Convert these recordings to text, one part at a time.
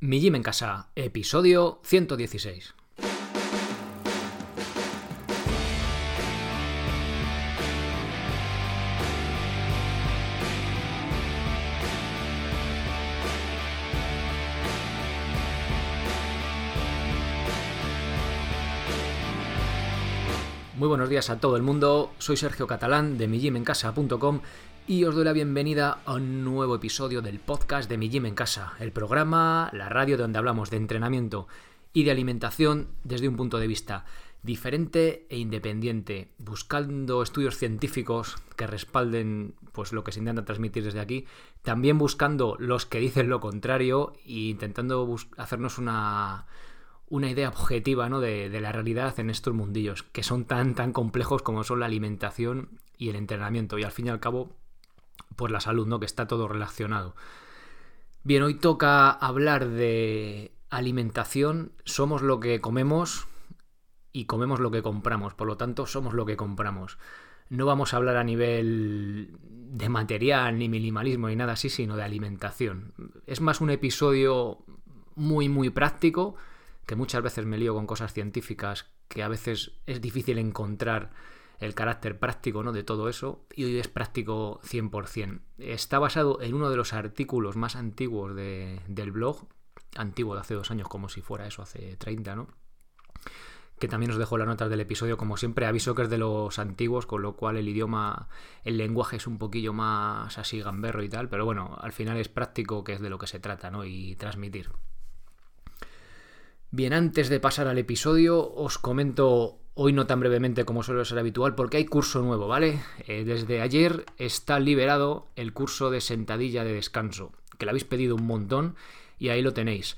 Mi Gym en Casa, episodio 116. Muy buenos días a todo el mundo, soy Sergio Catalán de migymencasa.com y os doy la bienvenida a un nuevo episodio del podcast de Mi Gym en Casa, el programa, la radio donde hablamos de entrenamiento y de alimentación desde un punto de vista diferente e independiente, buscando estudios científicos que respalden pues lo que se intenta transmitir desde aquí, también buscando los que dicen lo contrario e intentando hacernos una una idea objetiva ¿no? de, la realidad en estos mundillos, que son tan, tan complejos como son la alimentación y el entrenamiento, y al fin y al cabo, pues la salud, ¿no? que está todo relacionado. Bien, hoy toca hablar de alimentación, somos lo que comemos y comemos lo que compramos, por lo tanto somos lo que compramos. No vamos a hablar a nivel de material, ni minimalismo, ni nada así, sino de alimentación. Es más un episodio muy, muy práctico, que muchas veces me lío con cosas científicas que a veces es difícil encontrar el carácter práctico ¿no? de todo eso y hoy es práctico 100%. Está basado en uno de los artículos más antiguos del blog, antiguo de hace dos años como si fuera eso, hace 30, ¿no? que también os dejo las notas del episodio, como siempre aviso que es de los antiguos, con lo cual el idioma, el lenguaje es un poquillo más así gamberro y tal, pero bueno, al final es práctico que es de lo que se trata, ¿no? Y transmitir. Bien, antes de pasar al episodio, os comento hoy no tan brevemente como suele ser habitual, porque hay curso nuevo, ¿vale? Eh, desde ayer está liberado el curso de sentadilla de descanso, que lo habéis pedido un montón y ahí lo tenéis.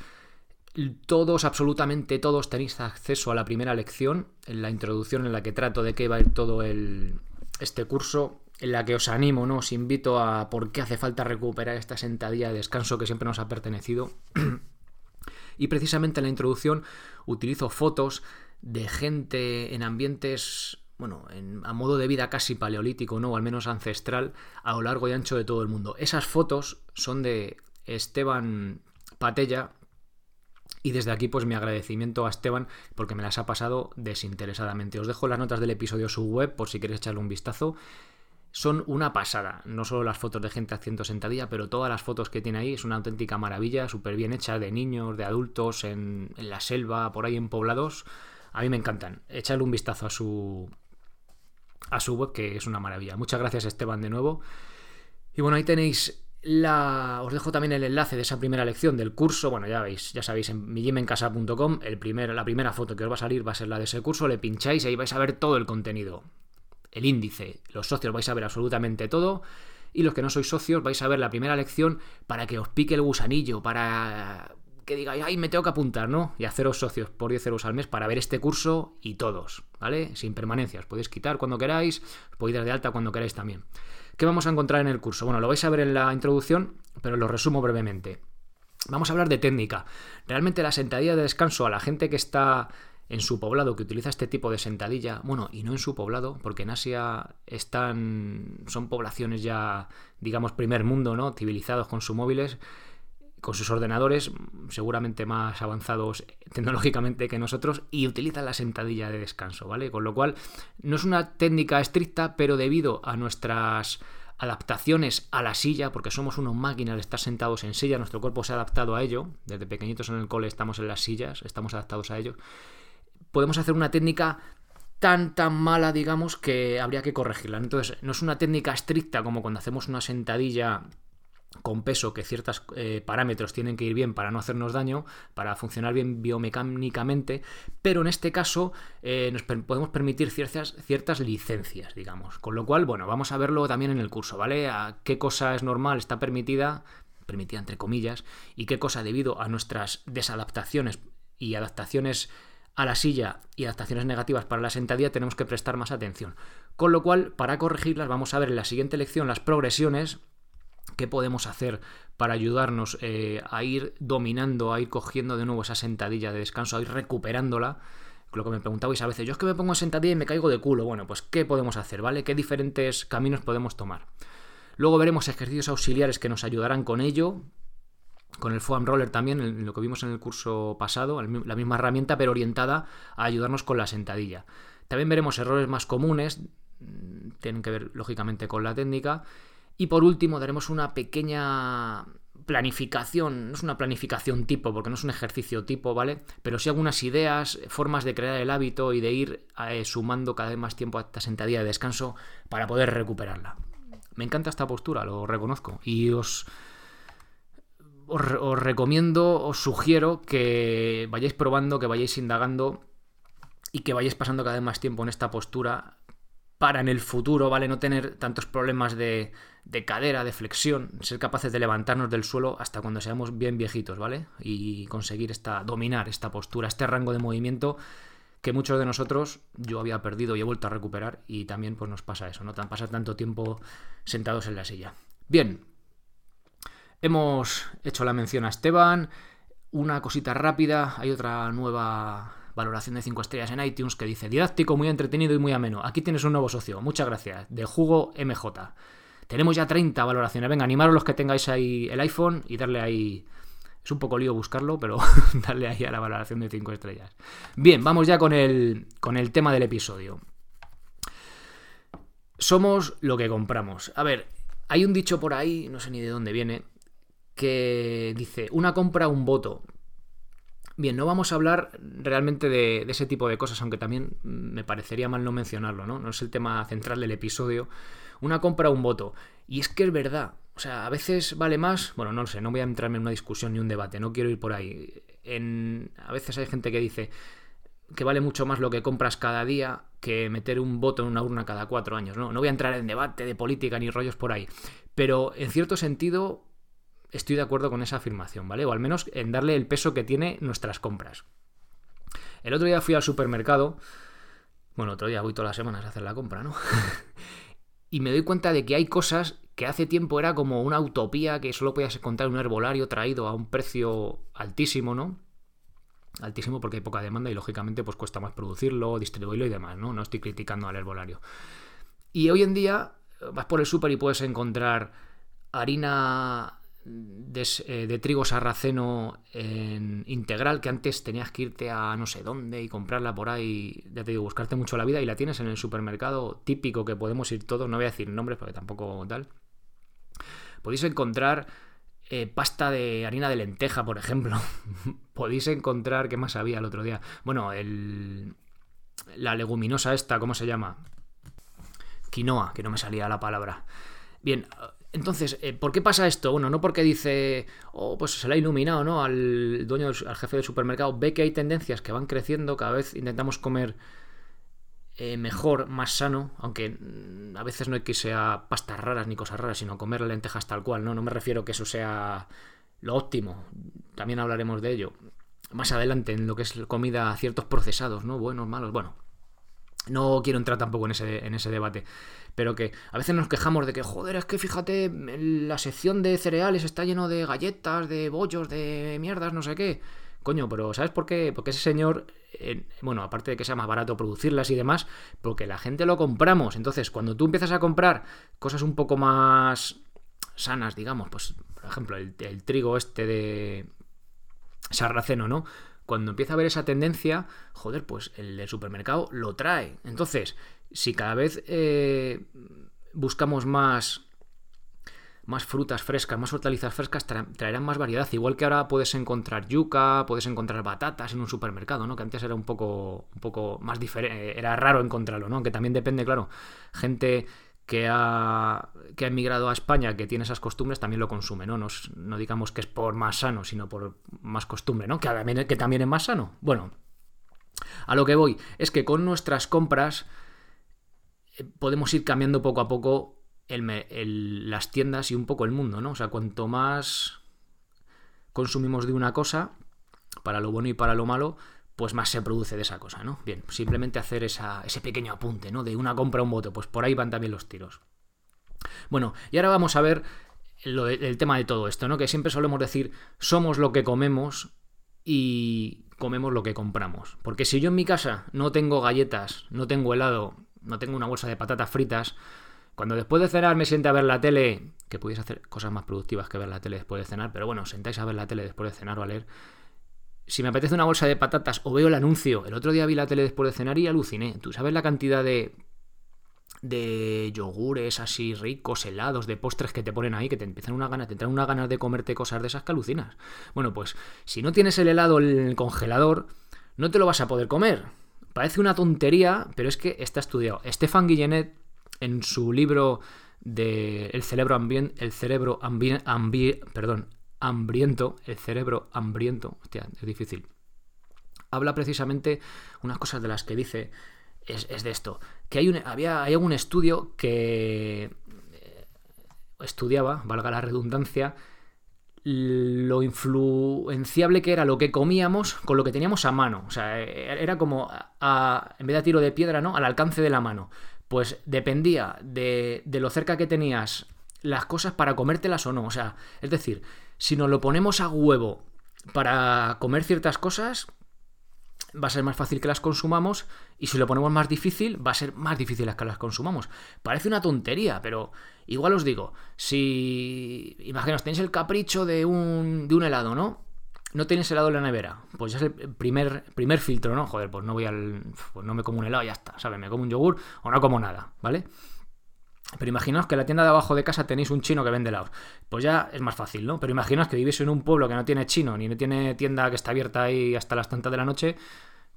Todos, absolutamente todos, tenéis acceso a la primera lección, en la introducción en la que trato de qué va a ir todo el, este curso, en la que os animo, ¿no? Os invito a por qué hace falta recuperar esta sentadilla de descanso que siempre nos ha pertenecido. Y precisamente en la introducción utilizo fotos de gente en ambientes, bueno, a modo de vida casi paleolítico, ¿no? O al menos ancestral, a lo largo y ancho de todo el mundo. Esas fotos son de Esteban Patella, y desde aquí, pues mi agradecimiento a Esteban porque me las ha pasado desinteresadamente. Os dejo las notas del episodio su web por si queréis echarle un vistazo son una pasada. No solo las fotos de gente haciendo sentadilla, pero todas las fotos que tiene ahí es una auténtica maravilla, súper bien hecha, de niños, de adultos, en, la selva, por ahí en poblados. A mí me encantan. Echadle un vistazo a su, a su web, que es una maravilla. Muchas gracias, Esteban, de nuevo. Y bueno, ahí tenéis la... Os dejo también el enlace de esa primera lección del curso. Bueno, ya veis, ya sabéis, en mijimencasa.com, primer, la primera foto que os va a salir va a ser la de ese curso. Le pincháis y ahí vais a ver todo el contenido el índice. Los socios vais a ver absolutamente todo. Y los que no sois socios vais a ver la primera lección para que os pique el gusanillo, para que digáis, ay, me tengo que apuntar, ¿no? Y haceros socios por 10 euros al mes para ver este curso y todos, ¿vale? Sin permanencia. Os podéis quitar cuando queráis, podéis dar de alta cuando queráis también. ¿Qué vamos a encontrar en el curso? Bueno, lo vais a ver en la introducción, pero lo resumo brevemente. Vamos a hablar de técnica. Realmente la sentadilla de descanso a la gente que está en su poblado que utiliza este tipo de sentadilla, bueno, y no en su poblado, porque en Asia están, son poblaciones ya, digamos, primer mundo, ¿no? Civilizados con sus móviles, con sus ordenadores, seguramente más avanzados tecnológicamente que nosotros, y utilizan la sentadilla de descanso, ¿vale? Con lo cual, no es una técnica estricta, pero debido a nuestras adaptaciones a la silla, porque somos unos máquinas de estar sentados en silla, nuestro cuerpo se ha adaptado a ello, desde pequeñitos en el cole estamos en las sillas, estamos adaptados a ello, podemos hacer una técnica tan tan mala, digamos, que habría que corregirla. Entonces, no es una técnica estricta como cuando hacemos una sentadilla con peso que ciertos eh, parámetros tienen que ir bien para no hacernos daño, para funcionar bien biomecánicamente, pero en este caso eh, nos podemos permitir ciertas, ciertas licencias, digamos. Con lo cual, bueno, vamos a verlo también en el curso, ¿vale? A qué cosa es normal, está permitida, permitida entre comillas, y qué cosa debido a nuestras desadaptaciones y adaptaciones a la silla y adaptaciones negativas para la sentadilla tenemos que prestar más atención. Con lo cual, para corregirlas, vamos a ver en la siguiente lección las progresiones que podemos hacer para ayudarnos eh, a ir dominando, a ir cogiendo de nuevo esa sentadilla de descanso, a ir recuperándola. Lo que me preguntabais a veces, yo es que me pongo en sentadilla y me caigo de culo. Bueno, pues ¿qué podemos hacer? ¿Vale? ¿Qué diferentes caminos podemos tomar? Luego veremos ejercicios auxiliares que nos ayudarán con ello, con el foam roller también, lo que vimos en el curso pasado, la misma herramienta, pero orientada a ayudarnos con la sentadilla. También veremos errores más comunes, mm, tienen que ver lógicamente con la técnica. Y por último, daremos una pequeña planificación, no es una planificación tipo, porque no es un ejercicio tipo, ¿vale? Pero sí algunas ideas, formas de crear el hábito y de ir eh, sumando cada vez más tiempo a esta sentadilla de descanso para poder recuperarla. Me encanta esta postura, lo reconozco. Y os, os, recomiendo, os sugiero que vayáis probando, que vayáis indagando y que vayáis pasando cada vez más tiempo en esta postura para en el futuro, ¿vale? No tener tantos problemas de, de, cadera, de flexión, ser capaces de levantarnos del suelo hasta cuando seamos bien viejitos, ¿vale? Y conseguir esta, dominar esta postura, este rango de movimiento que muchos de nosotros yo había perdido y he vuelto a recuperar y también pues nos pasa eso, ¿no? Pasar tanto tiempo sentados en la silla. Bien, hemos hecho la mención a Esteban, una cosita rápida, hay otra nueva valoración de 5 estrellas en iTunes que dice didáctico, muy entretenido y muy ameno. Aquí tienes un nuevo socio, muchas gracias, de Jugo MJ. Tenemos ya 30 valoraciones, venga, animaros los que tengáis ahí el iPhone y darle ahí... Es un poco lío buscarlo, pero darle ahí a la valoración de 5 estrellas. Bien, vamos ya con el, con el tema del episodio. Somos lo que compramos. A ver, hay un dicho por ahí, no sé ni de dónde viene, que dice, una compra, un voto. Bien, no vamos a hablar realmente de, ese tipo de cosas, aunque también me parecería mal no mencionarlo, ¿no? No es el tema central del episodio. Una compra, un voto. Y es que es verdad. O sea, a veces vale más. Bueno, no lo sé, no voy a entrarme en una discusión ni un debate, no quiero ir por ahí. En, a veces hay gente que dice que vale mucho más lo que compras cada día que meter un voto en una urna cada cuatro años. No, no voy a entrar en debate de política ni rollos por ahí. Pero en cierto sentido, estoy de acuerdo con esa afirmación, ¿vale? O al menos en darle el peso que tiene nuestras compras. El otro día fui al supermercado, bueno, otro día voy todas las semanas a hacer la compra, ¿no? y me doy cuenta de que hay cosas que hace tiempo era como una utopía que solo podías encontrar en un herbolario traído a un precio altísimo, ¿no? Altísimo porque hay poca demanda y lógicamente pues cuesta más producirlo, distribuirlo y demás, ¿no? No estoy criticando al herbolario. Y hoy en día vas por el súper y puedes encontrar harina eh, de, trigo sarraceno en integral que antes tenías que irte a no sé dónde y comprarla por ahí, ya te digo, buscarte mucho la vida y la tienes en el supermercado típico que podemos ir todos, no voy a decir nombres porque tampoco tal. Podéis encontrar eh, pasta de harina de lenteja, por ejemplo. Podéis encontrar, ¿qué más había el otro día? Bueno, el, la leguminosa esta, ¿cómo se llama? Quinoa, que no me salía la palabra. Bien, entonces, eh, ¿por qué pasa esto? Bueno, no porque dice, oh, pues se le ha iluminado, ¿no? Al dueño, al jefe del supermercado, ve que hay tendencias que van creciendo, cada vez intentamos comer eh, mejor, más sano, aunque mm, a veces no hay que sea pastas raras ni cosas raras, sino comer lentejas tal cual, ¿no? No me refiero que eso sea lo óptimo, también hablaremos de ello. Más adelante, en lo que es comida, ciertos procesados, ¿no? Buenos, malos, bueno. No quiero entrar tampoco en ese, en ese debate pero que a veces nos quejamos de que, joder, es que fíjate, la sección de cereales está lleno de galletas, de bollos, de mierdas, no sé qué. Coño, pero ¿sabes por qué? Porque ese señor, bueno, aparte de que sea más barato producirlas y demás, porque la gente lo compramos. Entonces, cuando tú empiezas a comprar cosas un poco más sanas, digamos, pues, por ejemplo, el, el trigo este de sarraceno, ¿no? Cuando empieza a haber esa tendencia, joder, pues el supermercado lo trae. Entonces, si cada vez eh, buscamos más, más frutas frescas, más hortalizas frescas, traerán más variedad. Igual que ahora puedes encontrar yuca, puedes encontrar batatas en un supermercado, ¿no? Que antes era un poco, un poco más diferente, era raro encontrarlo, ¿no? Que también depende, claro, gente que ha, que ha emigrado a España, que tiene esas costumbres, también lo consume, ¿no? no digamos que es por más sano, sino por más costumbre, ¿no? Que que también es más sano. Bueno, a lo que voy es que con nuestras compras podemos ir cambiando poco a poco las tiendas y un poco el mundo, ¿no? O sea, cuanto más consumimos de una cosa, para lo bueno y para lo malo, pues más se produce de esa cosa, ¿no? Bien, simplemente hacer ese pequeño apunte, ¿no? De una compra a un voto, pues por ahí van también los tiros. Bueno, y ahora vamos a ver el tema de todo esto, ¿no? Que siempre solemos decir, somos lo que comemos y comemos lo que compramos. Porque si yo en mi casa no tengo galletas, no tengo helado, no tengo una bolsa de patatas fritas, Cuando después de cenar me siente a ver la tele, que pudiese hacer cosas más productivas que ver la tele después de cenar, pero bueno, sentáis a ver la tele después de cenar o a leer. Si me apetece una bolsa de patatas o veo el anuncio, el otro día vi la tele después de cenar y aluciné. ¿Tú sabes la cantidad de de yogures así ricos, helados, de postres que te ponen ahí, que te empiezan una gana, te entran una ganas de comerte cosas de esas que alucinas. Bueno, pues si no tienes el helado en el congelador, no te lo vas a poder comer. Parece una tontería, pero es que está estudiado. Stefan Guillenet, en su libro de El cerebro, ambien, el cerebro perdón, hambriento, el cerebro hambriento, hostia, es difícil. Habla precisamente unas cosas de las que dice es, de esto. Que hay, un, había, hay un estudio que eh, estudiaba, valga la redundancia, lo influenciable que era lo que comíamos con lo que teníamos a mano. O sea, era como, a, en vez de tiro de piedra, ¿no? Al alcance de la mano. Pues dependía de, de lo cerca que tenías las cosas para comértelas o no. O sea, es decir, si nos lo ponemos a huevo para comer ciertas cosas, va a ser más fácil que las consumamos y si lo ponemos más difícil, va a ser más difícil que las consumamos. Parece una tontería, pero igual os digo, si imaginaos, tenéis el capricho de un, de un helado, ¿no? No tenéis helado en la nevera, pues ya es el primer, primer filtro, ¿no? Joder, pues no voy al. Pues no me como un helado, ya está, ¿sabes? Me como un yogur o no como nada, ¿vale? Pero imaginaos que en la tienda de abajo de casa tenéis un chino que vende helados. Pues ya es más fácil, ¿no? Pero imaginaos que vivís en un pueblo que no tiene chino, ni no tiene tienda que está abierta ahí hasta las tantas de la noche,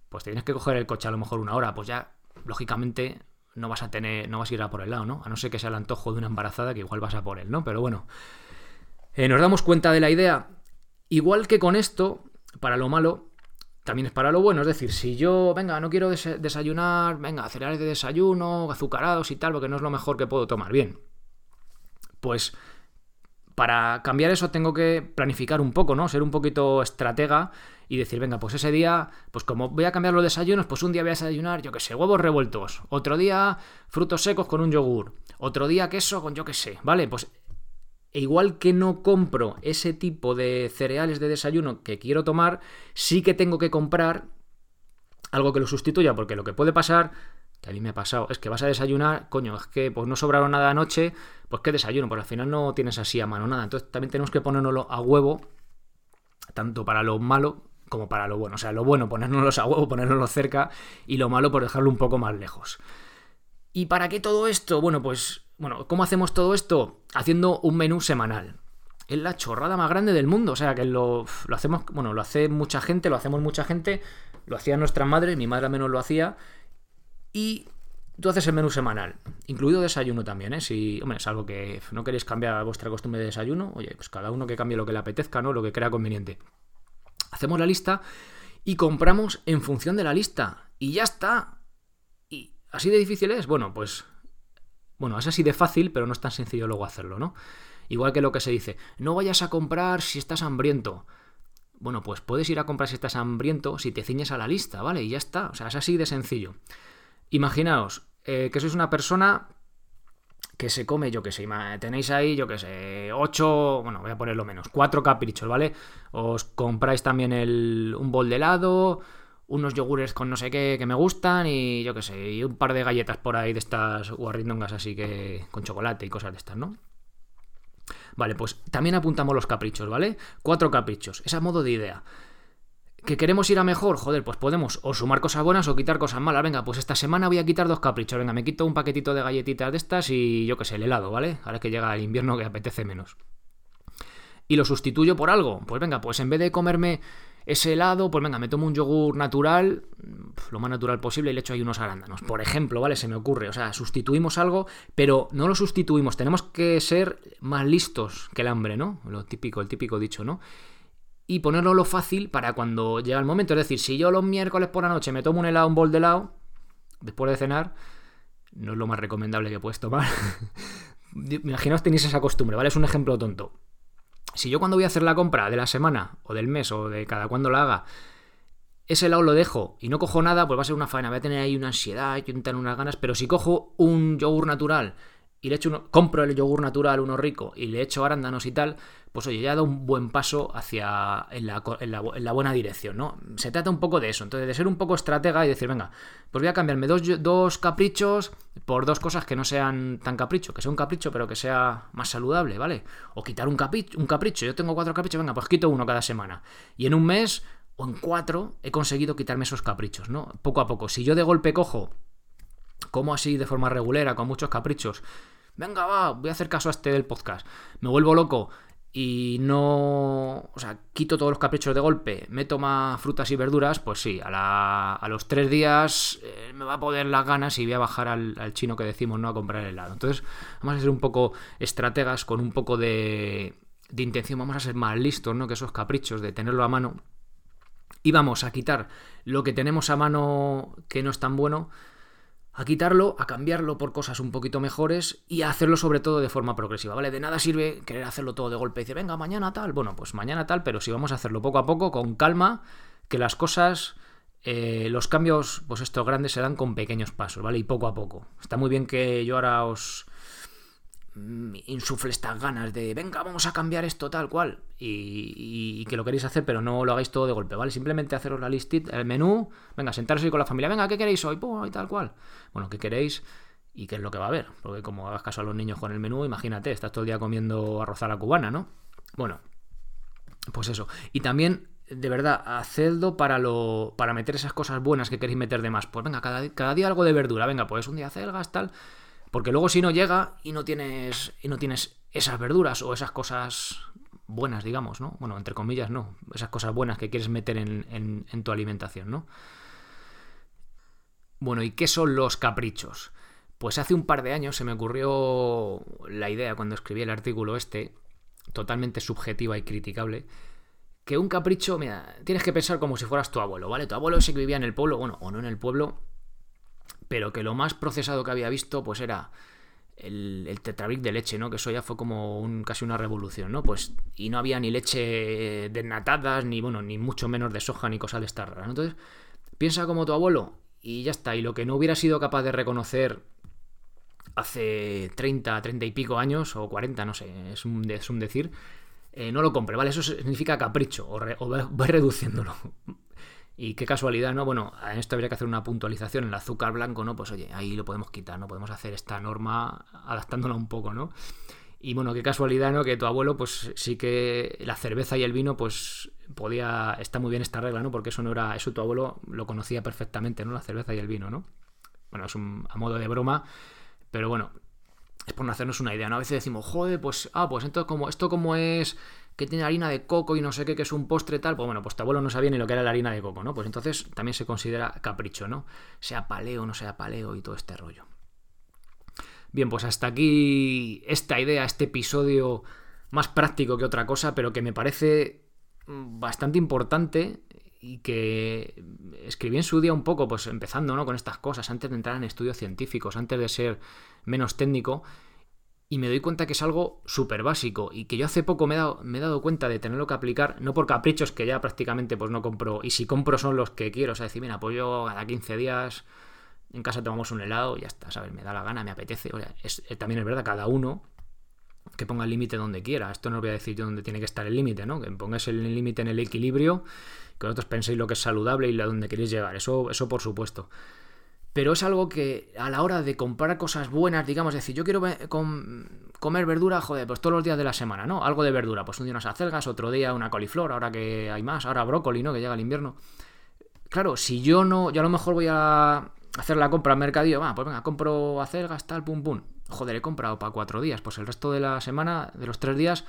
pues tienes que coger el coche a lo mejor una hora. Pues ya, lógicamente, no vas a tener, no vas a ir a por el lado, ¿no? A no ser que sea el antojo de una embarazada que igual vas a por él, ¿no? Pero bueno, eh, nos damos cuenta de la idea. Igual que con esto, para lo malo, también es para lo bueno. Es decir, si yo, venga, no quiero desayunar, venga, cereales de desayuno, azucarados y tal, porque no es lo mejor que puedo tomar. Bien. Pues para cambiar eso tengo que planificar un poco, ¿no? Ser un poquito estratega y decir, venga, pues ese día, pues como voy a cambiar los desayunos, pues un día voy a desayunar, yo qué sé, huevos revueltos. Otro día, frutos secos con un yogur. Otro día, queso con yo qué sé, ¿vale? Pues e igual que no compro ese tipo de cereales de desayuno que quiero tomar, sí que tengo que comprar algo que lo sustituya, porque lo que puede pasar, que a mí me ha pasado, es que vas a desayunar, coño, es que pues no sobraron nada anoche, pues qué desayuno, pues al final no tienes así a mano nada. Entonces también tenemos que ponernoslo a huevo, tanto para lo malo como para lo bueno. O sea, lo bueno, ponérnoslos a huevo, ponérnoslo cerca, y lo malo, por dejarlo un poco más lejos. ¿Y para qué todo esto? Bueno, pues bueno, ¿cómo hacemos todo esto? Haciendo un menú semanal. Es la chorrada más grande del mundo. O sea, que lo, lo hacemos, bueno, lo hace mucha gente, lo hacemos mucha gente, lo hacía nuestra madre, mi madre al menos lo hacía. Y tú haces el menú semanal, incluido desayuno también, ¿eh? Si, hombre, es algo que no queréis cambiar vuestra costumbre de desayuno, oye, pues cada uno que cambie lo que le apetezca, ¿no? Lo que crea conveniente. Hacemos la lista y compramos en función de la lista. Y ya está. ¿Y así de difícil es? Bueno, pues bueno, es así de fácil, pero no es tan sencillo luego hacerlo, ¿no? Igual que lo que se dice, no vayas a comprar si estás hambriento. Bueno, pues puedes ir a comprar si estás hambriento si te ciñes a la lista, ¿vale? Y ya está. O sea, es así de sencillo. Imaginaos eh, que sois una persona que se come, yo que sé, tenéis ahí, yo que sé, ocho, bueno, voy a ponerlo menos, cuatro caprichos, ¿vale? Os compráis también el, un bol de helado, unos yogures con no sé qué que me gustan y yo qué sé, y un par de galletas por ahí de estas guarrindongas así que con chocolate y cosas de estas, ¿no? Vale, pues también apuntamos los caprichos, ¿vale? Cuatro caprichos, ese modo de idea. ¿Que queremos ir a mejor? Joder, pues podemos o sumar cosas buenas o quitar cosas malas. Venga, pues esta semana voy a quitar dos caprichos. Venga, me quito un paquetito de galletitas de estas y yo qué sé, el helado, ¿vale? Ahora que llega el invierno que apetece menos. Y lo sustituyo por algo. Pues venga, pues en vez de comerme ese helado, pues venga, me tomo un yogur natural, lo más natural posible, y le echo ahí unos arándanos. Por ejemplo, ¿vale? Se me ocurre. O sea, sustituimos algo, pero no lo sustituimos. Tenemos que ser más listos que el hambre, ¿no? Lo típico, el típico dicho, ¿no? Y ponerlo lo fácil para cuando llega el momento. Es decir, si yo los miércoles por la noche me tomo un helado, un bol de helado, después de cenar, no es lo más recomendable que puedes tomar. Imaginaos tenéis esa costumbre, ¿vale? Es un ejemplo tonto si yo cuando voy a hacer la compra de la semana o del mes o de cada cuando la haga, ese lado lo dejo y no cojo nada, pues va a ser una faena, voy a tener ahí una ansiedad y unas ganas, pero si cojo un yogur natural y le echo uno, compro el yogur natural, uno rico, y le echo arándanos y tal, pues oye, ya ha dado un buen paso hacia en la, en la, buena dirección, ¿no? Se trata un poco de eso, entonces de ser un poco estratega y decir, venga, pues voy a cambiarme dos, dos caprichos por dos cosas que no sean tan capricho, que sea un capricho pero que sea más saludable, ¿vale? O quitar un capricho, un capricho, yo tengo cuatro caprichos, venga, pues quito uno cada semana. Y en un mes o en cuatro he conseguido quitarme esos caprichos, ¿no? Poco a poco. Si yo de golpe cojo como así de forma regulera, con muchos caprichos, venga, va, voy a hacer caso a este del podcast, me vuelvo loco y no, o sea, quito todos los caprichos de golpe, meto más frutas y verduras, pues sí, a, los tres días eh, me va a poder las ganas y voy a bajar al, chino que decimos, ¿no? A comprar el helado. Entonces, vamos a ser un poco estrategas con un poco de, de intención, vamos a ser más listos, ¿no? Que esos caprichos de tenerlo a mano. Y vamos a quitar lo que tenemos a mano que no es tan bueno a quitarlo, a cambiarlo por cosas un poquito mejores y a hacerlo sobre todo de forma progresiva, ¿vale? De nada sirve querer hacerlo todo de golpe y decir, venga, mañana tal. Bueno, pues mañana tal, pero si vamos a hacerlo poco a poco, con calma, que las cosas, eh, los cambios, pues estos grandes se dan con pequeños pasos, ¿vale? Y poco a poco. Está muy bien que yo ahora os insufle estas ganas de, venga, vamos a cambiar esto tal cual, y, que lo queréis hacer, pero no lo hagáis todo de golpe, ¿vale? Simplemente haceros la listita, el menú, venga, sentaros ahí con la familia, venga, ¿qué queréis hoy? Pum, y tal cual. Bueno, ¿qué queréis? Y qué es lo que va a haber, porque como hagas caso a los niños con el menú, imagínate, estás todo el día comiendo arroz a la cubana, ¿no? Bueno, pues eso. Y también de verdad, hacedlo para lo para meter esas cosas buenas que queréis meter de más. Pues venga, cada, cada día algo de verdura, venga, pues un día celgas, tal. Porque luego si no llega y no tienes, y no tienes esas verduras o esas cosas buenas, digamos, ¿no? Bueno, entre comillas, no. Esas cosas buenas que quieres meter en, en tu alimentación, ¿no? Bueno, ¿y qué son los caprichos? Pues hace un par de años se me ocurrió la idea cuando escribí el artículo este, totalmente subjetiva y criticable, que un capricho, mira, tienes que pensar como si fueras tu abuelo, ¿vale? Tu abuelo ese que vivía en el pueblo, bueno, o no en el pueblo, pero que lo más procesado que había visto pues era el, el de leche, ¿no? Que eso ya fue como un, casi una revolución, ¿no? Pues y no había ni leche desnatadas, ni bueno, ni mucho menos de soja, ni cosas de estas raras. Entonces, piensa como tu abuelo y ya está. Y lo que no hubiera sido capaz de reconocer hace 30, 30 y pico años, o 40, no sé, es un, es un decir, eh, no lo compre, ¿vale? Eso significa capricho, o, o voy reduciéndolo. Y qué casualidad, ¿no? Bueno, en esto habría que hacer una puntualización. El azúcar blanco, ¿no? Pues oye, ahí lo podemos quitar, ¿no? Podemos hacer esta norma adaptándola un poco, ¿no? Y bueno, qué casualidad, ¿no? Que tu abuelo, pues sí que la cerveza y el vino, pues podía. Está muy bien esta regla, ¿no? Porque eso no era. Eso tu abuelo lo conocía perfectamente, ¿no? La cerveza y el vino, ¿no? Bueno, es un, a modo de broma. Pero bueno, es por no hacernos una idea, ¿no? A veces decimos, joder, pues. Ah, pues entonces, como, esto como es que tiene harina de coco y no sé qué, que es un postre tal, pues bueno, pues tu abuelo no sabía ni lo que era la harina de coco, ¿no? Pues entonces también se considera capricho, ¿no? Sea paleo, no sea paleo y todo este rollo. Bien, pues hasta aquí esta idea, este episodio más práctico que otra cosa, pero que me parece bastante importante y que escribí en su día un poco, pues empezando ¿no? con estas cosas, antes de entrar en estudios científicos, antes de ser menos técnico, y me doy cuenta que es algo súper básico y que yo hace poco me he, dado, me he, dado, cuenta de tenerlo que aplicar, no por caprichos que ya prácticamente pues no compro, y si compro son los que quiero, o sea, decir, mira, pues yo cada 15 días en casa tomamos un helado y ya está, ¿sabes? Me da la gana, me apetece, o es, eh, también es verdad, cada uno que ponga el límite donde quiera, esto no os voy a decir yo dónde tiene que estar el límite, ¿no? Que pongáis el límite en el equilibrio, que vosotros penséis lo que es saludable y a dónde queréis llegar, eso, eso por supuesto pero es algo que a la hora de comprar cosas buenas, digamos, decir, yo quiero comer verdura, joder, pues todos los días de la semana, ¿no? Algo de verdura, pues un día unas acelgas, otro día una coliflor, ahora que hay más, ahora brócoli, ¿no? Que llega el invierno. Claro, si yo no, yo a lo mejor voy a hacer la compra al mercadillo, va, pues venga, compro acelgas, tal, pum, pum. Joder, he comprado para cuatro días, pues el resto de la semana, de los tres días,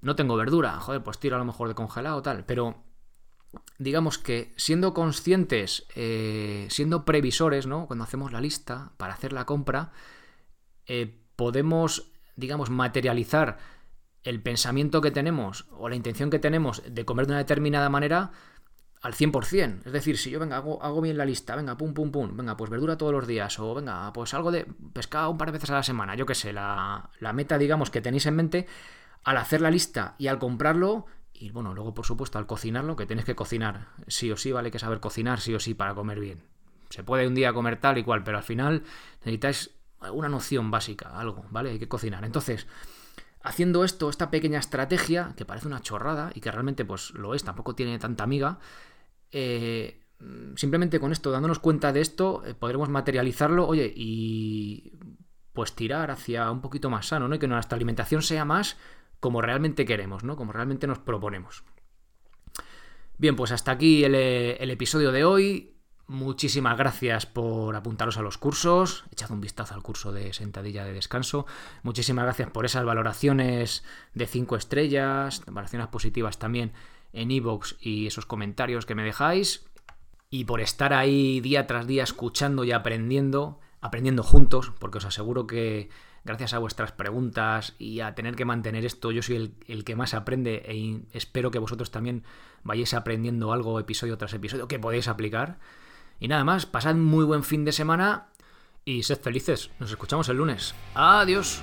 no tengo verdura, joder, pues tiro a lo mejor de congelado, tal, pero digamos que siendo conscientes, eh, siendo previsores, ¿no? Cuando hacemos la lista para hacer la compra, eh, podemos, digamos, materializar el pensamiento que tenemos o la intención que tenemos de comer de una determinada manera al 100%. Es decir, si yo, venga, hago, bien la lista, venga, pum, pum, pum, venga, pues verdura todos los días, o venga, pues algo de pescado un par de veces a la semana, yo qué sé, la, la meta, digamos, que tenéis en mente, al hacer la lista y al comprarlo, y bueno, luego por supuesto al cocinarlo, que tienes que cocinar, sí o sí, vale que saber cocinar, sí o sí, para comer bien. Se puede un día comer tal y cual, pero al final necesitáis alguna noción básica, algo, ¿vale? Hay que cocinar. Entonces, haciendo esto, esta pequeña estrategia, que parece una chorrada y que realmente pues lo es, tampoco tiene tanta amiga, eh, simplemente con esto, dándonos cuenta de esto, eh, podremos materializarlo, oye, y pues tirar hacia un poquito más sano, ¿no? Y que nuestra alimentación sea más como realmente queremos, ¿no? Como realmente nos proponemos. Bien, pues hasta aquí el, el episodio de hoy. Muchísimas gracias por apuntaros a los cursos. Echad un vistazo al curso de sentadilla de descanso. Muchísimas gracias por esas valoraciones de 5 estrellas, valoraciones positivas también en iVoox y esos comentarios que me dejáis. Y por estar ahí día tras día escuchando y aprendiendo, aprendiendo juntos, porque os aseguro que gracias a vuestras preguntas y a tener que mantener esto, yo soy el, que más aprende e espero que vosotros también vayáis aprendiendo algo episodio tras episodio que podéis aplicar. Y nada más, pasad muy buen fin de semana y sed felices. Nos escuchamos el lunes. Adiós.